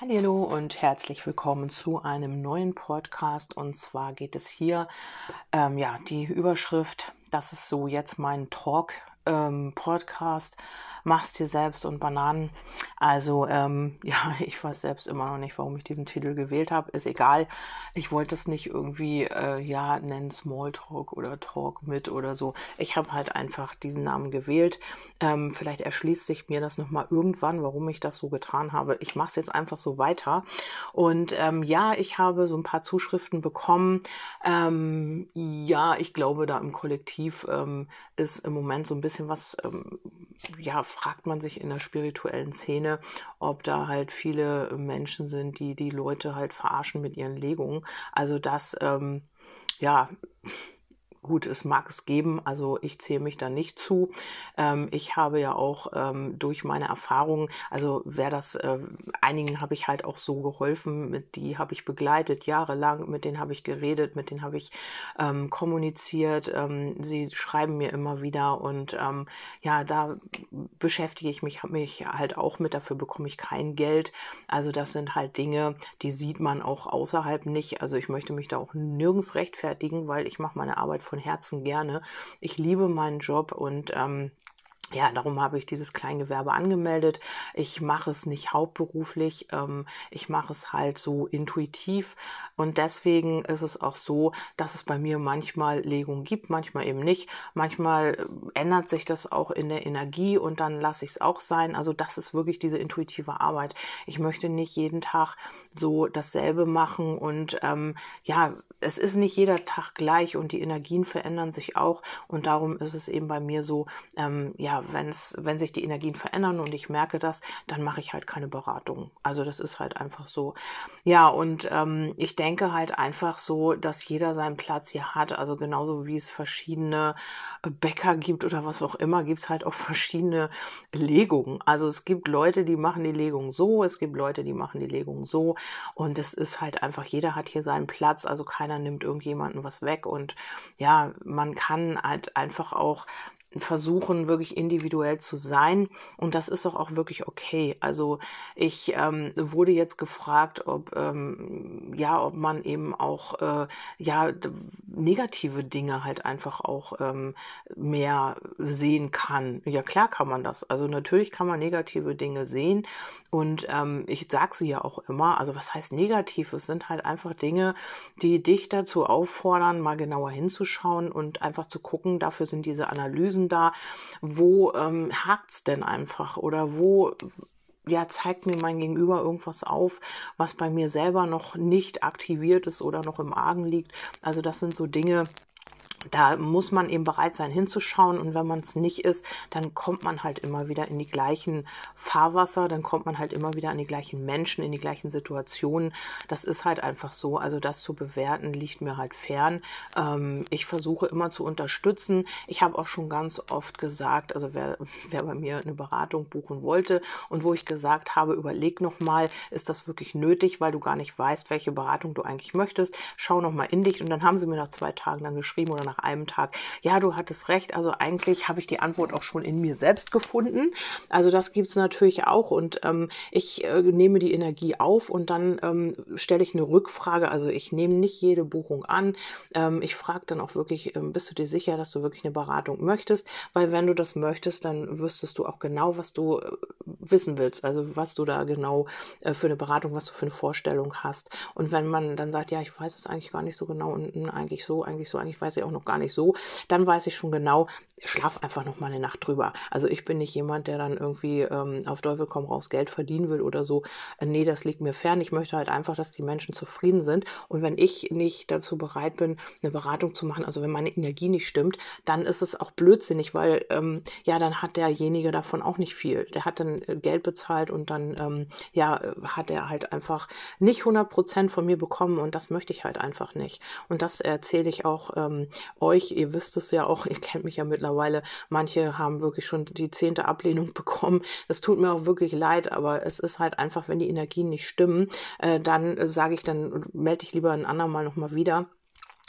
Hallo und herzlich willkommen zu einem neuen Podcast. Und zwar geht es hier, ähm, ja, die Überschrift, das ist so jetzt mein Talk-Podcast. Ähm, Mach's dir selbst und Bananen. Also, ähm, ja, ich weiß selbst immer noch nicht, warum ich diesen Titel gewählt habe. Ist egal. Ich wollte es nicht irgendwie, äh, ja, nennen Smalltalk oder Talk mit oder so. Ich habe halt einfach diesen Namen gewählt. Ähm, vielleicht erschließt sich mir das nochmal irgendwann, warum ich das so getan habe. Ich mache es jetzt einfach so weiter. Und ähm, ja, ich habe so ein paar Zuschriften bekommen. Ähm, ja, ich glaube, da im Kollektiv ähm, ist im Moment so ein bisschen was, ähm, ja, fragt man sich in der spirituellen Szene, ob da halt viele Menschen sind, die die Leute halt verarschen mit ihren Legungen. Also das, ähm, ja, Gut, es mag es geben, also ich zähle mich da nicht zu. Ähm, ich habe ja auch ähm, durch meine Erfahrungen, also wer das, äh, einigen habe ich halt auch so geholfen, mit die habe ich begleitet jahrelang, mit denen habe ich geredet, mit denen habe ich ähm, kommuniziert. Ähm, sie schreiben mir immer wieder und ähm, ja, da beschäftige ich mich, mich halt auch mit, dafür bekomme ich kein Geld. Also das sind halt Dinge, die sieht man auch außerhalb nicht. Also ich möchte mich da auch nirgends rechtfertigen, weil ich mache meine Arbeit von von Herzen gerne. Ich liebe meinen Job und ähm, ja, darum habe ich dieses Kleingewerbe angemeldet. Ich mache es nicht hauptberuflich, ähm, ich mache es halt so intuitiv und deswegen ist es auch so, dass es bei mir manchmal Legung gibt, manchmal eben nicht. Manchmal äh, ändert sich das auch in der Energie und dann lasse ich es auch sein. Also das ist wirklich diese intuitive Arbeit. Ich möchte nicht jeden Tag so dasselbe machen und ähm, ja, es ist nicht jeder Tag gleich und die Energien verändern sich auch und darum ist es eben bei mir so, ähm, ja, wenn's, wenn sich die Energien verändern und ich merke das, dann mache ich halt keine Beratung. Also das ist halt einfach so. Ja, und ähm, ich denke halt einfach so, dass jeder seinen Platz hier hat. Also genauso wie es verschiedene Bäcker gibt oder was auch immer, gibt es halt auch verschiedene Legungen. Also es gibt Leute, die machen die Legung so, es gibt Leute, die machen die Legung so. Und es ist halt einfach, jeder hat hier seinen Platz. Also keiner nimmt irgendjemanden was weg. Und ja, man kann halt einfach auch versuchen, wirklich individuell zu sein. Und das ist doch auch wirklich okay. Also ich ähm, wurde jetzt gefragt, ob ähm, ja, ob man eben auch äh, ja negative Dinge halt einfach auch ähm, mehr sehen kann. Ja, klar kann man das. Also natürlich kann man negative Dinge sehen. Und ähm, ich sage sie ja auch immer, also was heißt negativ? Es sind halt einfach Dinge, die dich dazu auffordern, mal genauer hinzuschauen und einfach zu gucken, dafür sind diese Analysen da, wo ähm, hakt es denn einfach oder wo ja, zeigt mir mein Gegenüber irgendwas auf, was bei mir selber noch nicht aktiviert ist oder noch im Argen liegt. Also das sind so Dinge, da muss man eben bereit sein hinzuschauen und wenn man es nicht ist, dann kommt man halt immer wieder in die gleichen Fahrwasser, dann kommt man halt immer wieder an die gleichen Menschen, in die gleichen Situationen. Das ist halt einfach so. Also das zu bewerten liegt mir halt fern. Ähm, ich versuche immer zu unterstützen. Ich habe auch schon ganz oft gesagt, also wer, wer bei mir eine Beratung buchen wollte und wo ich gesagt habe, überleg nochmal, ist das wirklich nötig, weil du gar nicht weißt, welche Beratung du eigentlich möchtest. Schau nochmal in dich und dann haben sie mir nach zwei Tagen dann geschrieben oder nach nach einem Tag, ja, du hattest recht, also eigentlich habe ich die Antwort auch schon in mir selbst gefunden. Also das gibt es natürlich auch und ähm, ich äh, nehme die Energie auf und dann ähm, stelle ich eine Rückfrage. Also ich nehme nicht jede Buchung an. Ähm, ich frage dann auch wirklich, ähm, bist du dir sicher, dass du wirklich eine Beratung möchtest? Weil wenn du das möchtest, dann wüsstest du auch genau, was du äh, wissen willst. Also was du da genau äh, für eine Beratung, was du für eine Vorstellung hast. Und wenn man dann sagt, ja, ich weiß es eigentlich gar nicht so genau und mh, eigentlich so, eigentlich so, eigentlich weiß ich auch noch gar nicht so, dann weiß ich schon genau, schlaf einfach noch mal eine Nacht drüber. Also ich bin nicht jemand, der dann irgendwie ähm, auf Teufel komm raus Geld verdienen will oder so. Äh, nee, das liegt mir fern. Ich möchte halt einfach, dass die Menschen zufrieden sind. Und wenn ich nicht dazu bereit bin, eine Beratung zu machen, also wenn meine Energie nicht stimmt, dann ist es auch blödsinnig, weil ähm, ja, dann hat derjenige davon auch nicht viel. Der hat dann äh, Geld bezahlt und dann ähm, ja, hat er halt einfach nicht 100 Prozent von mir bekommen und das möchte ich halt einfach nicht. Und das erzähle ich auch ähm, euch, ihr wisst es ja auch, ihr kennt mich ja mittlerweile, manche haben wirklich schon die zehnte Ablehnung bekommen. Es tut mir auch wirklich leid, aber es ist halt einfach, wenn die Energien nicht stimmen, äh, dann äh, sage ich, dann melde ich lieber ein andermal nochmal wieder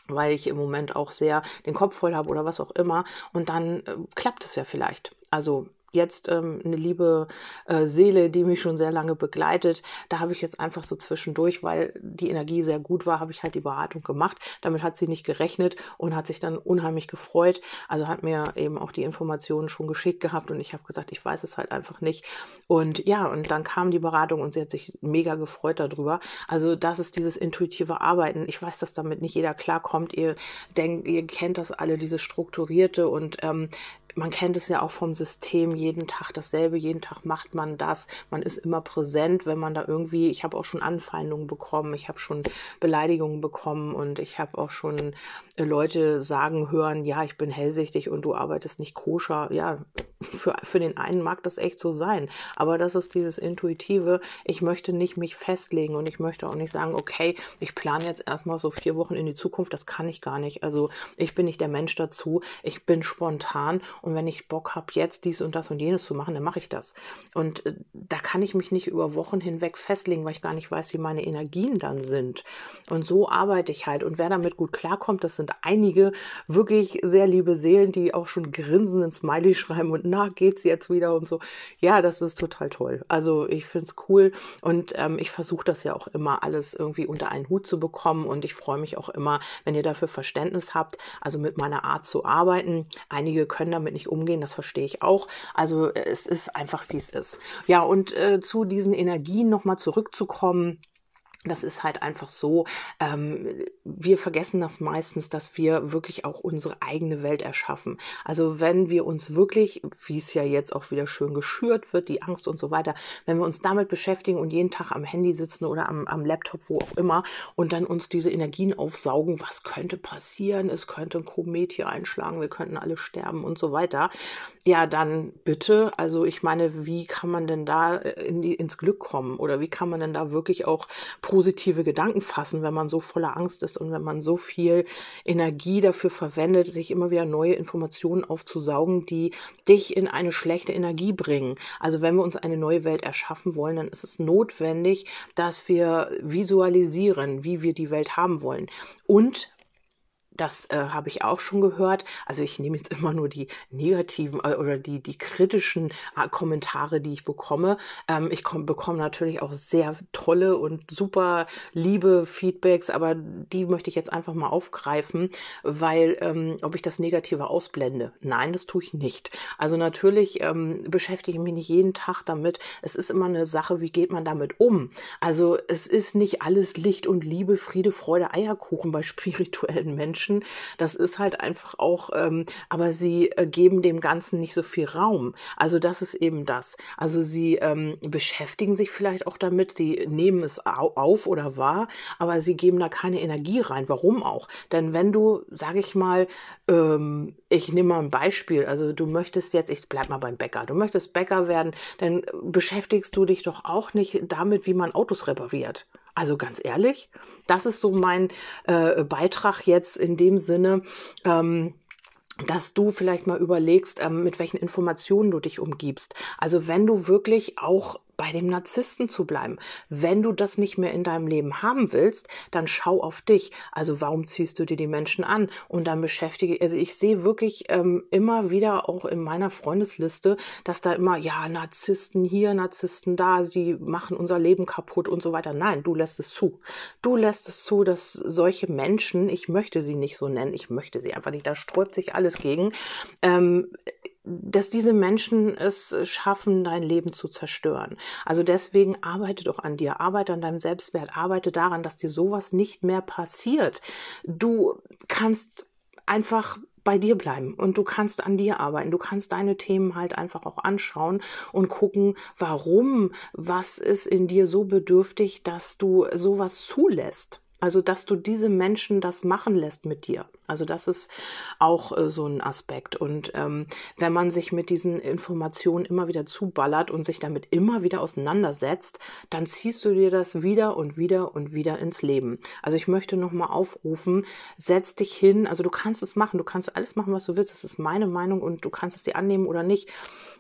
weil ich im Moment auch sehr den Kopf voll habe oder was auch immer. Und dann äh, klappt es ja vielleicht. Also jetzt ähm, eine liebe äh, Seele, die mich schon sehr lange begleitet. Da habe ich jetzt einfach so zwischendurch, weil die Energie sehr gut war, habe ich halt die Beratung gemacht. Damit hat sie nicht gerechnet und hat sich dann unheimlich gefreut. Also hat mir eben auch die Informationen schon geschickt gehabt und ich habe gesagt, ich weiß es halt einfach nicht. Und ja, und dann kam die Beratung und sie hat sich mega gefreut darüber. Also das ist dieses intuitive Arbeiten. Ich weiß, dass damit nicht jeder klarkommt. Ihr denkt, ihr kennt das alle, diese strukturierte und ähm, man kennt es ja auch vom System, jeden Tag dasselbe, jeden Tag macht man das, man ist immer präsent, wenn man da irgendwie, ich habe auch schon Anfeindungen bekommen, ich habe schon Beleidigungen bekommen und ich habe auch schon äh, Leute sagen hören, ja, ich bin hellsichtig und du arbeitest nicht koscher. Ja, für, für den einen mag das echt so sein, aber das ist dieses Intuitive, ich möchte nicht mich festlegen und ich möchte auch nicht sagen, okay, ich plane jetzt erstmal so vier Wochen in die Zukunft, das kann ich gar nicht. Also ich bin nicht der Mensch dazu, ich bin spontan und wenn ich Bock habe, jetzt dies und das und jenes zu machen, dann mache ich das. Und äh, da kann ich mich nicht über Wochen hinweg festlegen, weil ich gar nicht weiß, wie meine Energien dann sind. Und so arbeite ich halt. Und wer damit gut klarkommt, das sind einige wirklich sehr liebe Seelen, die auch schon grinsenden Smiley schreiben und na, geht's jetzt wieder und so. Ja, das ist total toll. Also ich finde es cool und ähm, ich versuche das ja auch immer alles irgendwie unter einen Hut zu bekommen und ich freue mich auch immer, wenn ihr dafür Verständnis habt, also mit meiner Art zu arbeiten. Einige können damit nicht umgehen, das verstehe ich auch. Also es ist einfach, wie es ist. Ja, und äh, zu diesen Energien nochmal zurückzukommen das ist halt einfach so, ähm, wir vergessen das meistens, dass wir wirklich auch unsere eigene Welt erschaffen. Also wenn wir uns wirklich, wie es ja jetzt auch wieder schön geschürt wird, die Angst und so weiter, wenn wir uns damit beschäftigen und jeden Tag am Handy sitzen oder am, am Laptop, wo auch immer, und dann uns diese Energien aufsaugen, was könnte passieren, es könnte ein Komet hier einschlagen, wir könnten alle sterben und so weiter, ja, dann bitte, also ich meine, wie kann man denn da äh, in die, ins Glück kommen? Oder wie kann man denn da wirklich auch positive Gedanken fassen, wenn man so voller Angst ist und wenn man so viel Energie dafür verwendet, sich immer wieder neue Informationen aufzusaugen, die dich in eine schlechte Energie bringen. Also wenn wir uns eine neue Welt erschaffen wollen, dann ist es notwendig, dass wir visualisieren, wie wir die Welt haben wollen. Und das äh, habe ich auch schon gehört. Also ich nehme jetzt immer nur die negativen äh, oder die, die kritischen äh, Kommentare, die ich bekomme. Ähm, ich komm, bekomme natürlich auch sehr tolle und super liebe Feedbacks, aber die möchte ich jetzt einfach mal aufgreifen, weil ähm, ob ich das Negative ausblende? Nein, das tue ich nicht. Also natürlich ähm, beschäftige ich mich nicht jeden Tag damit. Es ist immer eine Sache, wie geht man damit um? Also es ist nicht alles Licht und Liebe, Friede, Freude, Eierkuchen bei spirituellen Menschen. Menschen. Das ist halt einfach auch, ähm, aber sie äh, geben dem Ganzen nicht so viel Raum. Also das ist eben das. Also sie ähm, beschäftigen sich vielleicht auch damit, sie nehmen es auf oder wahr, aber sie geben da keine Energie rein. Warum auch? Denn wenn du, sage ich mal, ähm, ich nehme mal ein Beispiel, also du möchtest jetzt, ich bleib mal beim Bäcker, du möchtest Bäcker werden, dann beschäftigst du dich doch auch nicht damit, wie man Autos repariert. Also ganz ehrlich, das ist so mein äh, Beitrag jetzt in dem Sinne. Ähm, dass du vielleicht mal überlegst, ähm, mit welchen Informationen du dich umgibst. Also wenn du wirklich auch bei dem Narzissten zu bleiben. Wenn du das nicht mehr in deinem Leben haben willst, dann schau auf dich. Also warum ziehst du dir die Menschen an? Und dann beschäftige, also ich sehe wirklich ähm, immer wieder auch in meiner Freundesliste, dass da immer, ja, Narzissten hier, Narzissten da, sie machen unser Leben kaputt und so weiter. Nein, du lässt es zu. Du lässt es zu, dass solche Menschen, ich möchte sie nicht so nennen, ich möchte sie einfach nicht, da sträubt sich alles gegen, ähm, dass diese Menschen es schaffen, dein Leben zu zerstören. Also deswegen arbeite doch an dir, arbeite an deinem Selbstwert, arbeite daran, dass dir sowas nicht mehr passiert. Du kannst einfach bei dir bleiben und du kannst an dir arbeiten. Du kannst deine Themen halt einfach auch anschauen und gucken, warum, was ist in dir so bedürftig, dass du sowas zulässt. Also, dass du diese Menschen das machen lässt mit dir. Also, das ist auch äh, so ein Aspekt. Und ähm, wenn man sich mit diesen Informationen immer wieder zuballert und sich damit immer wieder auseinandersetzt, dann ziehst du dir das wieder und wieder und wieder ins Leben. Also, ich möchte nochmal aufrufen, setz dich hin. Also, du kannst es machen. Du kannst alles machen, was du willst. Das ist meine Meinung und du kannst es dir annehmen oder nicht.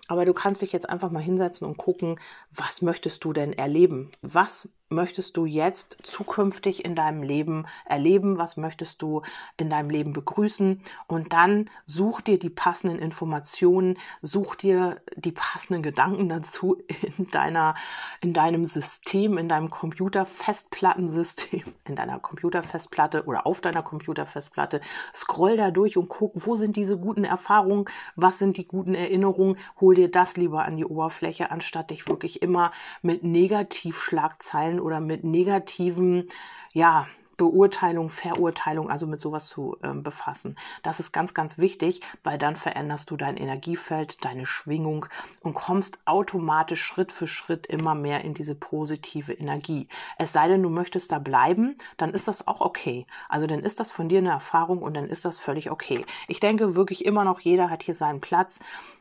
Aber du kannst dich jetzt einfach mal hinsetzen und gucken, was möchtest du denn erleben? Was möchtest du jetzt zukünftig in deinem Leben erleben, was möchtest du in deinem Leben begrüßen? Und dann such dir die passenden Informationen, such dir die passenden Gedanken dazu in deiner in deinem System, in deinem Computerfestplattensystem, in deiner Computerfestplatte oder auf deiner Computerfestplatte, scroll da durch und guck, wo sind diese guten Erfahrungen, was sind die guten Erinnerungen, hol dir das lieber an die Oberfläche, anstatt dich wirklich immer mit Negativschlagzeilen oder mit negativen, ja, Beurteilung, Verurteilung, also mit sowas zu ähm, befassen. Das ist ganz, ganz wichtig, weil dann veränderst du dein Energiefeld, deine Schwingung und kommst automatisch Schritt für Schritt immer mehr in diese positive Energie. Es sei denn, du möchtest da bleiben, dann ist das auch okay. Also dann ist das von dir eine Erfahrung und dann ist das völlig okay. Ich denke wirklich immer noch, jeder hat hier seinen Platz.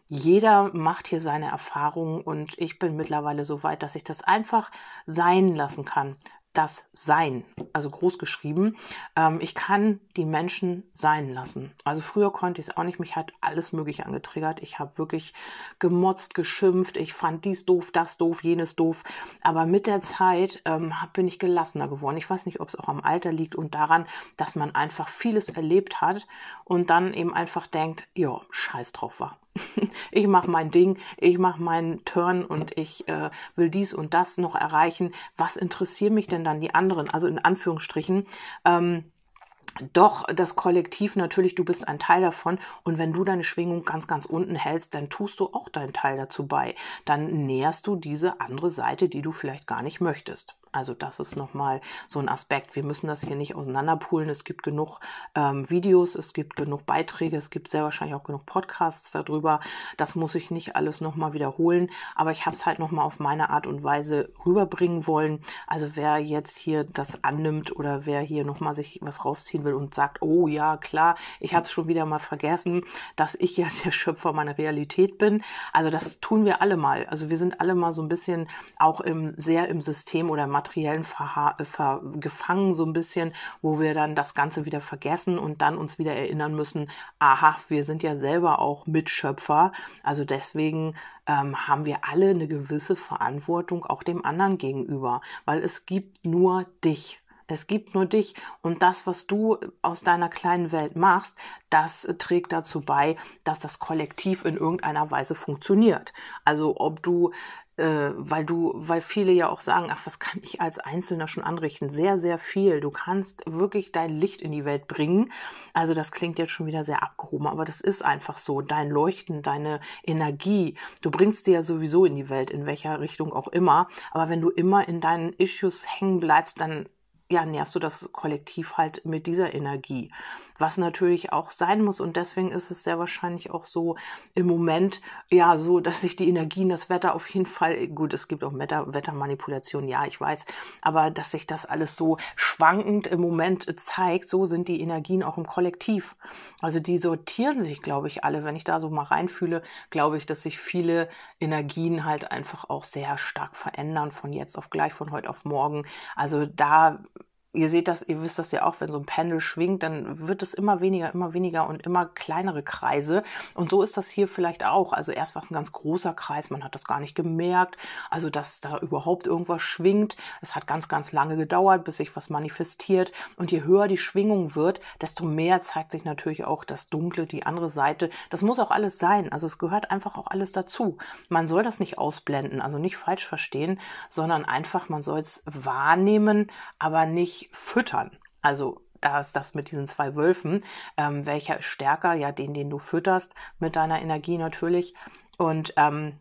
Jeder macht hier seine Erfahrungen und ich bin mittlerweile so weit, dass ich das einfach sein lassen kann das Sein, also groß geschrieben. Ähm, ich kann die Menschen sein lassen. Also früher konnte ich es auch nicht. Mich hat alles Mögliche angetriggert. Ich habe wirklich gemotzt, geschimpft. Ich fand dies doof, das doof, jenes doof. Aber mit der Zeit ähm, bin ich gelassener geworden. Ich weiß nicht, ob es auch am Alter liegt und daran, dass man einfach vieles erlebt hat und dann eben einfach denkt, ja, scheiß drauf war. ich mache mein Ding, ich mache meinen Turn und ich äh, will dies und das noch erreichen. Was interessieren mich denn dann die anderen? Also in Anführungsstrichen. Ähm, doch das Kollektiv natürlich, du bist ein Teil davon und wenn du deine Schwingung ganz, ganz unten hältst, dann tust du auch deinen Teil dazu bei. Dann näherst du diese andere Seite, die du vielleicht gar nicht möchtest. Also das ist nochmal so ein Aspekt. Wir müssen das hier nicht auseinanderpulen. Es gibt genug ähm, Videos, es gibt genug Beiträge, es gibt sehr wahrscheinlich auch genug Podcasts darüber. Das muss ich nicht alles nochmal wiederholen, aber ich habe es halt nochmal auf meine Art und Weise rüberbringen wollen. Also wer jetzt hier das annimmt oder wer hier nochmal sich was rausziehen will und sagt, oh ja, klar, ich habe es schon wieder mal vergessen, dass ich ja der Schöpfer meiner Realität bin. Also das tun wir alle mal. Also wir sind alle mal so ein bisschen auch im, sehr im System oder im materiellen ver gefangen so ein bisschen, wo wir dann das Ganze wieder vergessen und dann uns wieder erinnern müssen, aha, wir sind ja selber auch Mitschöpfer. Also deswegen ähm, haben wir alle eine gewisse Verantwortung auch dem anderen gegenüber, weil es gibt nur dich. Es gibt nur dich und das, was du aus deiner kleinen Welt machst, das trägt dazu bei, dass das Kollektiv in irgendeiner Weise funktioniert. Also ob du äh, weil du, weil viele ja auch sagen, ach, was kann ich als Einzelner schon anrichten? Sehr, sehr viel. Du kannst wirklich dein Licht in die Welt bringen. Also das klingt jetzt schon wieder sehr abgehoben, aber das ist einfach so. Dein Leuchten, deine Energie, du bringst dir ja sowieso in die Welt, in welcher Richtung auch immer. Aber wenn du immer in deinen Issues hängen bleibst, dann ja, nährst du das Kollektiv halt mit dieser Energie was natürlich auch sein muss. Und deswegen ist es sehr wahrscheinlich auch so im Moment, ja, so, dass sich die Energien, das Wetter auf jeden Fall, gut, es gibt auch Wetter, Wettermanipulation, ja, ich weiß, aber dass sich das alles so schwankend im Moment zeigt, so sind die Energien auch im Kollektiv. Also die sortieren sich, glaube ich, alle. Wenn ich da so mal reinfühle, glaube ich, dass sich viele Energien halt einfach auch sehr stark verändern von jetzt auf gleich, von heute auf morgen. Also da ihr seht das, ihr wisst das ja auch, wenn so ein Pendel schwingt, dann wird es immer weniger, immer weniger und immer kleinere Kreise. Und so ist das hier vielleicht auch. Also erst war es ein ganz großer Kreis, man hat das gar nicht gemerkt, also dass da überhaupt irgendwas schwingt. Es hat ganz, ganz lange gedauert, bis sich was manifestiert. Und je höher die Schwingung wird, desto mehr zeigt sich natürlich auch das Dunkle, die andere Seite. Das muss auch alles sein. Also es gehört einfach auch alles dazu. Man soll das nicht ausblenden, also nicht falsch verstehen, sondern einfach, man soll es wahrnehmen, aber nicht füttern. Also da ist das mit diesen zwei Wölfen. Ähm, welcher ist stärker? Ja, den, den du fütterst mit deiner Energie natürlich. Und ähm,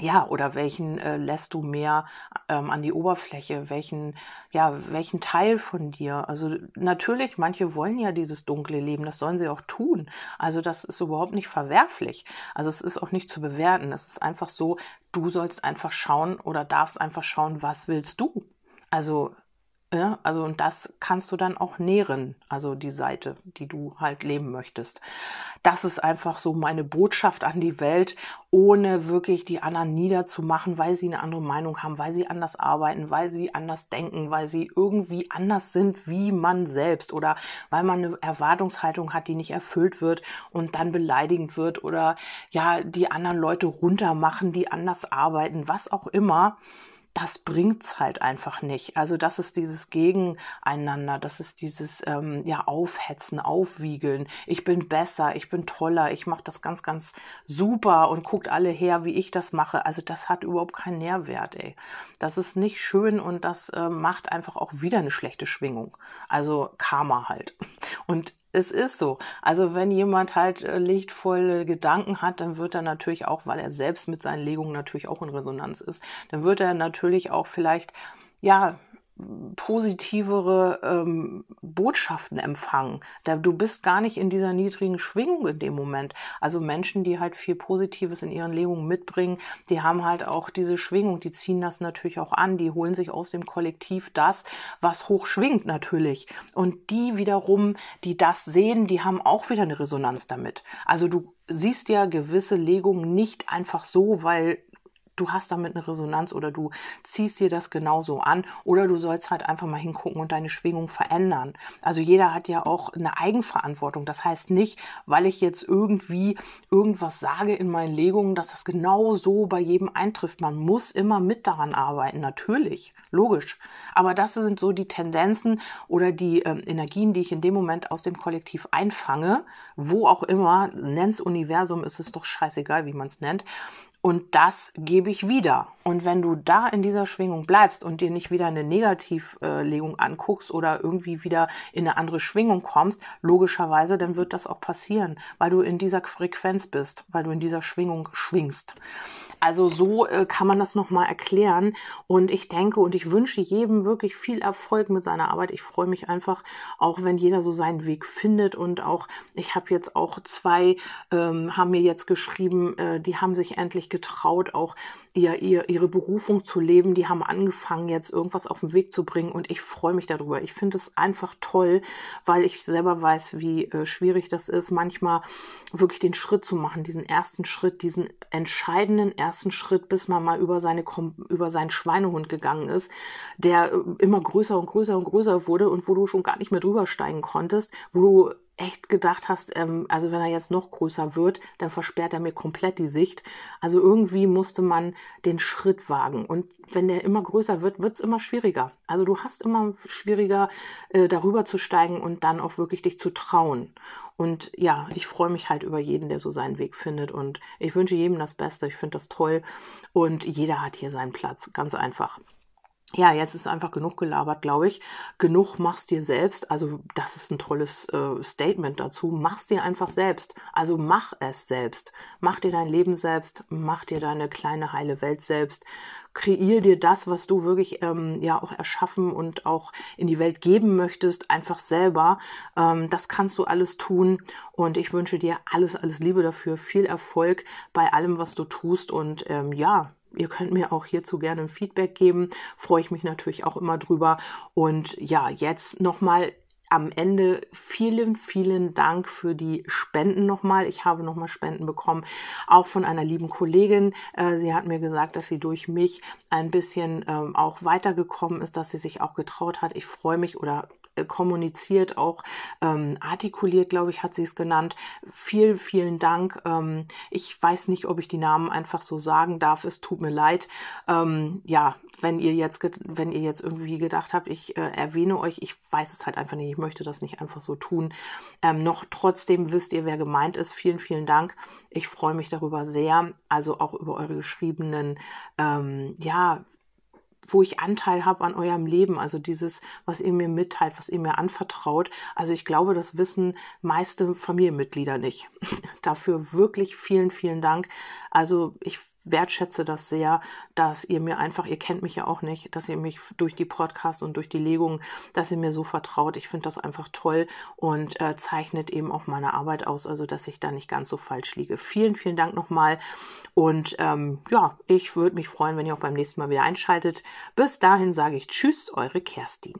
ja, oder welchen äh, lässt du mehr ähm, an die Oberfläche? Welchen, ja, welchen Teil von dir? Also natürlich, manche wollen ja dieses dunkle Leben, das sollen sie auch tun. Also das ist überhaupt nicht verwerflich. Also es ist auch nicht zu bewerten. Es ist einfach so, du sollst einfach schauen oder darfst einfach schauen, was willst du? Also ja, also und das kannst du dann auch nähren, also die Seite, die du halt leben möchtest. Das ist einfach so meine Botschaft an die Welt, ohne wirklich die anderen niederzumachen, weil sie eine andere Meinung haben, weil sie anders arbeiten, weil sie anders denken, weil sie irgendwie anders sind wie man selbst oder weil man eine Erwartungshaltung hat, die nicht erfüllt wird und dann beleidigend wird oder ja, die anderen Leute runtermachen, die anders arbeiten, was auch immer das bringt's halt einfach nicht. Also das ist dieses Gegeneinander, das ist dieses ähm, ja Aufhetzen, Aufwiegeln. Ich bin besser, ich bin toller, ich mache das ganz, ganz super und guckt alle her, wie ich das mache. Also das hat überhaupt keinen Nährwert, ey. Das ist nicht schön und das äh, macht einfach auch wieder eine schlechte Schwingung. Also Karma halt. Und es ist so. Also wenn jemand halt äh, lichtvolle Gedanken hat, dann wird er natürlich auch, weil er selbst mit seinen Legungen natürlich auch in Resonanz ist, dann wird er natürlich auch vielleicht ja positivere ähm, Botschaften empfangen. Da, du bist gar nicht in dieser niedrigen Schwingung in dem Moment. Also Menschen, die halt viel Positives in ihren Legungen mitbringen, die haben halt auch diese Schwingung, die ziehen das natürlich auch an, die holen sich aus dem Kollektiv das, was hoch schwingt natürlich. Und die wiederum, die das sehen, die haben auch wieder eine Resonanz damit. Also du siehst ja gewisse Legungen nicht einfach so, weil du hast damit eine Resonanz oder du ziehst dir das genauso an oder du sollst halt einfach mal hingucken und deine Schwingung verändern. Also jeder hat ja auch eine Eigenverantwortung. Das heißt nicht, weil ich jetzt irgendwie irgendwas sage in meinen Legungen, dass das genau so bei jedem eintrifft. Man muss immer mit daran arbeiten, natürlich, logisch. Aber das sind so die Tendenzen oder die ähm, Energien, die ich in dem Moment aus dem Kollektiv einfange, wo auch immer, nenn's Universum, ist es doch scheißegal, wie man es nennt und das gebe ich wieder. Und wenn du da in dieser Schwingung bleibst und dir nicht wieder eine Negativlegung anguckst oder irgendwie wieder in eine andere Schwingung kommst, logischerweise, dann wird das auch passieren, weil du in dieser Frequenz bist, weil du in dieser Schwingung schwingst. Also so äh, kann man das nochmal erklären. Und ich denke und ich wünsche jedem wirklich viel Erfolg mit seiner Arbeit. Ich freue mich einfach, auch wenn jeder so seinen Weg findet. Und auch, ich habe jetzt auch zwei, ähm, haben mir jetzt geschrieben, äh, die haben sich endlich getraut, auch ihr, ihr, ihre Berufung zu leben. Die haben angefangen, jetzt irgendwas auf den Weg zu bringen und ich freue mich darüber. Ich finde es einfach toll, weil ich selber weiß, wie äh, schwierig das ist, manchmal wirklich den Schritt zu machen, diesen ersten Schritt, diesen entscheidenden ersten Schritt, bis man mal über seine über seinen Schweinehund gegangen ist, der äh, immer größer und größer und größer wurde und wo du schon gar nicht mehr drüber steigen konntest, wo du echt gedacht hast, ähm, also wenn er jetzt noch größer wird, dann versperrt er mir komplett die Sicht. Also irgendwie musste man den Schritt wagen. Und wenn der immer größer wird, wird es immer schwieriger. Also du hast immer schwieriger, äh, darüber zu steigen und dann auch wirklich dich zu trauen. Und ja, ich freue mich halt über jeden, der so seinen Weg findet. Und ich wünsche jedem das Beste. Ich finde das toll. Und jeder hat hier seinen Platz. Ganz einfach ja, jetzt ist einfach genug gelabert, glaube ich. Genug machst dir selbst. Also das ist ein tolles äh, Statement dazu. Mach's dir einfach selbst. Also mach es selbst. Mach dir dein Leben selbst. Mach dir deine kleine heile Welt selbst. Kreier dir das, was du wirklich ähm, ja auch erschaffen und auch in die Welt geben möchtest, einfach selber. Ähm, das kannst du alles tun. Und ich wünsche dir alles, alles Liebe dafür. Viel Erfolg bei allem, was du tust. Und ähm, ja, Ihr könnt mir auch hierzu gerne ein Feedback geben. Freue ich mich natürlich auch immer drüber. Und ja, jetzt nochmal am Ende vielen, vielen Dank für die Spenden nochmal. Ich habe nochmal Spenden bekommen, auch von einer lieben Kollegin. Äh, sie hat mir gesagt, dass sie durch mich ein bisschen ähm, auch weitergekommen ist, dass sie sich auch getraut hat. Ich freue mich oder kommuniziert, auch ähm, artikuliert, glaube ich, hat sie es genannt. Vielen, vielen Dank. Ähm, ich weiß nicht, ob ich die Namen einfach so sagen darf. Es tut mir leid. Ähm, ja, wenn ihr jetzt, wenn ihr jetzt irgendwie gedacht habt, ich äh, erwähne euch, ich weiß es halt einfach nicht. Ich möchte das nicht einfach so tun. Ähm, noch trotzdem wisst ihr, wer gemeint ist. Vielen, vielen Dank. Ich freue mich darüber sehr. Also auch über eure geschriebenen, ähm, ja, wo ich Anteil habe an eurem Leben, also dieses, was ihr mir mitteilt, was ihr mir anvertraut. Also ich glaube, das wissen meiste Familienmitglieder nicht. Dafür wirklich vielen, vielen Dank. Also ich wertschätze das sehr, dass ihr mir einfach, ihr kennt mich ja auch nicht, dass ihr mich durch die Podcasts und durch die Legungen, dass ihr mir so vertraut. Ich finde das einfach toll und äh, zeichnet eben auch meine Arbeit aus, also dass ich da nicht ganz so falsch liege. Vielen, vielen Dank nochmal und ähm, ja, ich würde mich freuen, wenn ihr auch beim nächsten Mal wieder einschaltet. Bis dahin sage ich Tschüss, eure Kerstin.